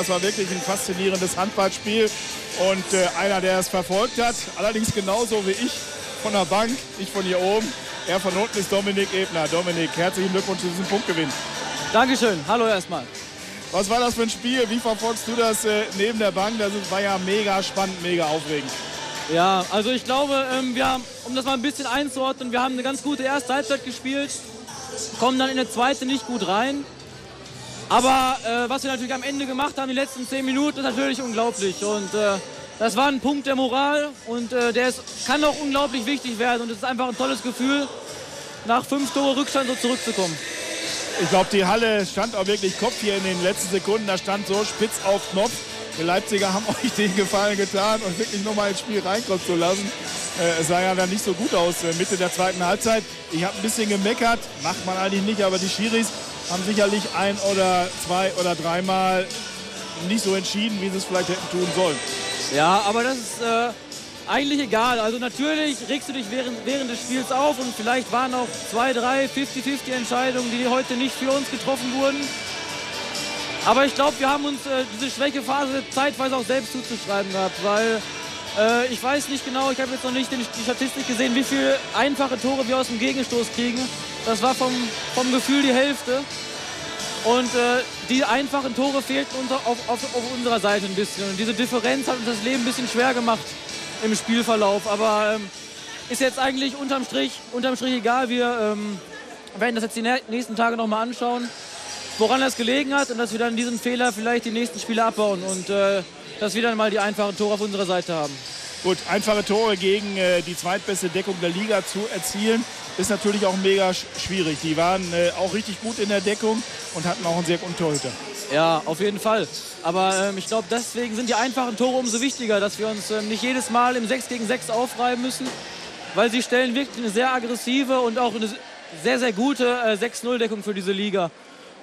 Das war wirklich ein faszinierendes Handballspiel und äh, einer, der es verfolgt hat, allerdings genauso wie ich von der Bank, ich von hier oben. Er von unten ist Dominik Ebner. Dominik, herzlichen Glückwunsch zu diesem Punktgewinn. Dankeschön. Hallo erstmal. Was war das für ein Spiel? Wie verfolgst du das äh, neben der Bank? Das war ja mega spannend, mega aufregend. Ja, also ich glaube, ähm, wir haben, um das mal ein bisschen einzuordnen, wir haben eine ganz gute erste Halbzeit gespielt, kommen dann in der zweite nicht gut rein. Aber äh, was wir natürlich am Ende gemacht haben, die letzten zehn Minuten, ist natürlich unglaublich. Und äh, das war ein Punkt der Moral und äh, der ist, kann auch unglaublich wichtig werden. Und es ist einfach ein tolles Gefühl, nach fünf Tore Rückstand so zurückzukommen. Ich glaube, die Halle stand auch wirklich Kopf hier in den letzten Sekunden. Da stand so spitz auf Knopf. Die Leipziger haben euch den Gefallen getan und wirklich nochmal ins Spiel reinkommen zu lassen. Äh, sah ja dann nicht so gut aus äh, Mitte der zweiten Halbzeit. Ich habe ein bisschen gemeckert, macht man eigentlich nicht, aber die Schiris haben sicherlich ein oder zwei oder dreimal nicht so entschieden, wie sie es vielleicht hätten tun sollen. Ja, aber das ist äh, eigentlich egal. Also natürlich regst du dich während, während des Spiels auf und vielleicht waren auch zwei, drei 50-50 Entscheidungen, die heute nicht für uns getroffen wurden. Aber ich glaube, wir haben uns äh, diese Schwächephase zeitweise auch selbst zuzuschreiben gehabt, weil äh, ich weiß nicht genau, ich habe jetzt noch nicht die Statistik gesehen, wie viele einfache Tore wir aus dem Gegenstoß kriegen. Das war vom, vom Gefühl die Hälfte. Und äh, die einfachen Tore fehlten unter, auf, auf, auf, unserer Seite ein bisschen. Und diese Differenz hat uns das Leben ein bisschen schwer gemacht im Spielverlauf. Aber ähm, ist jetzt eigentlich unterm Strich, unterm Strich egal. Wir ähm, werden das jetzt die nächsten Tage nochmal anschauen, woran das gelegen hat und dass wir dann diesen Fehler vielleicht die nächsten Spiele abbauen und äh, dass wir dann mal die einfachen Tore auf unserer Seite haben. Gut, einfache Tore gegen äh, die zweitbeste Deckung der Liga zu erzielen, ist natürlich auch mega schwierig. Die waren äh, auch richtig gut in der Deckung und hatten auch einen sehr guten Torhüter. Ja, auf jeden Fall. Aber ähm, ich glaube, deswegen sind die einfachen Tore umso wichtiger, dass wir uns ähm, nicht jedes Mal im 6 gegen 6 aufreiben müssen, weil sie stellen wirklich eine sehr aggressive und auch eine sehr, sehr gute äh, 6-0-Deckung für diese Liga.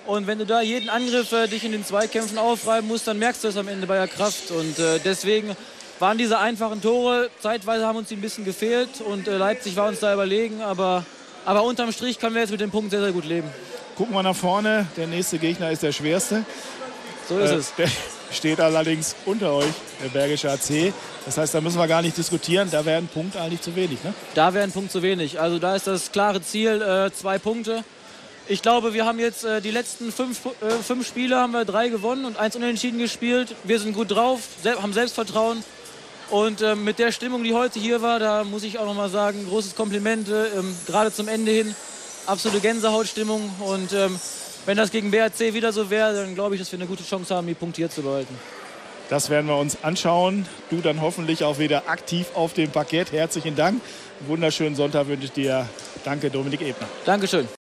Und wenn du da jeden Angriff äh, dich in den Zweikämpfen aufreiben musst, dann merkst du es am Ende bei der Kraft. Und äh, deswegen waren diese einfachen Tore, zeitweise haben uns die ein bisschen gefehlt und äh, Leipzig war uns da überlegen, aber, aber unterm Strich können wir jetzt mit dem Punkt sehr, sehr gut leben. Gucken wir nach vorne, der nächste Gegner ist der schwerste. So ist äh, es. Der steht allerdings unter euch, der Bergische AC. Das heißt, da müssen wir gar nicht diskutieren, da wäre ein Punkt eigentlich zu wenig. Ne? Da wäre ein Punkt zu wenig. Also da ist das klare Ziel, äh, zwei Punkte. Ich glaube, wir haben jetzt äh, die letzten fünf, äh, fünf Spiele haben wir drei gewonnen und eins unentschieden gespielt. Wir sind gut drauf, sel haben Selbstvertrauen. Und ähm, mit der Stimmung, die heute hier war, da muss ich auch noch mal sagen, großes Kompliment, ähm, gerade zum Ende hin. Absolute Gänsehautstimmung. Und ähm, wenn das gegen BRC wieder so wäre, dann glaube ich, dass wir eine gute Chance haben, die Punkte hier zu behalten. Das werden wir uns anschauen. Du dann hoffentlich auch wieder aktiv auf dem Parkett. Herzlichen Dank. Einen wunderschönen Sonntag wünsche ich dir. Danke, Dominik Ebner. Dankeschön.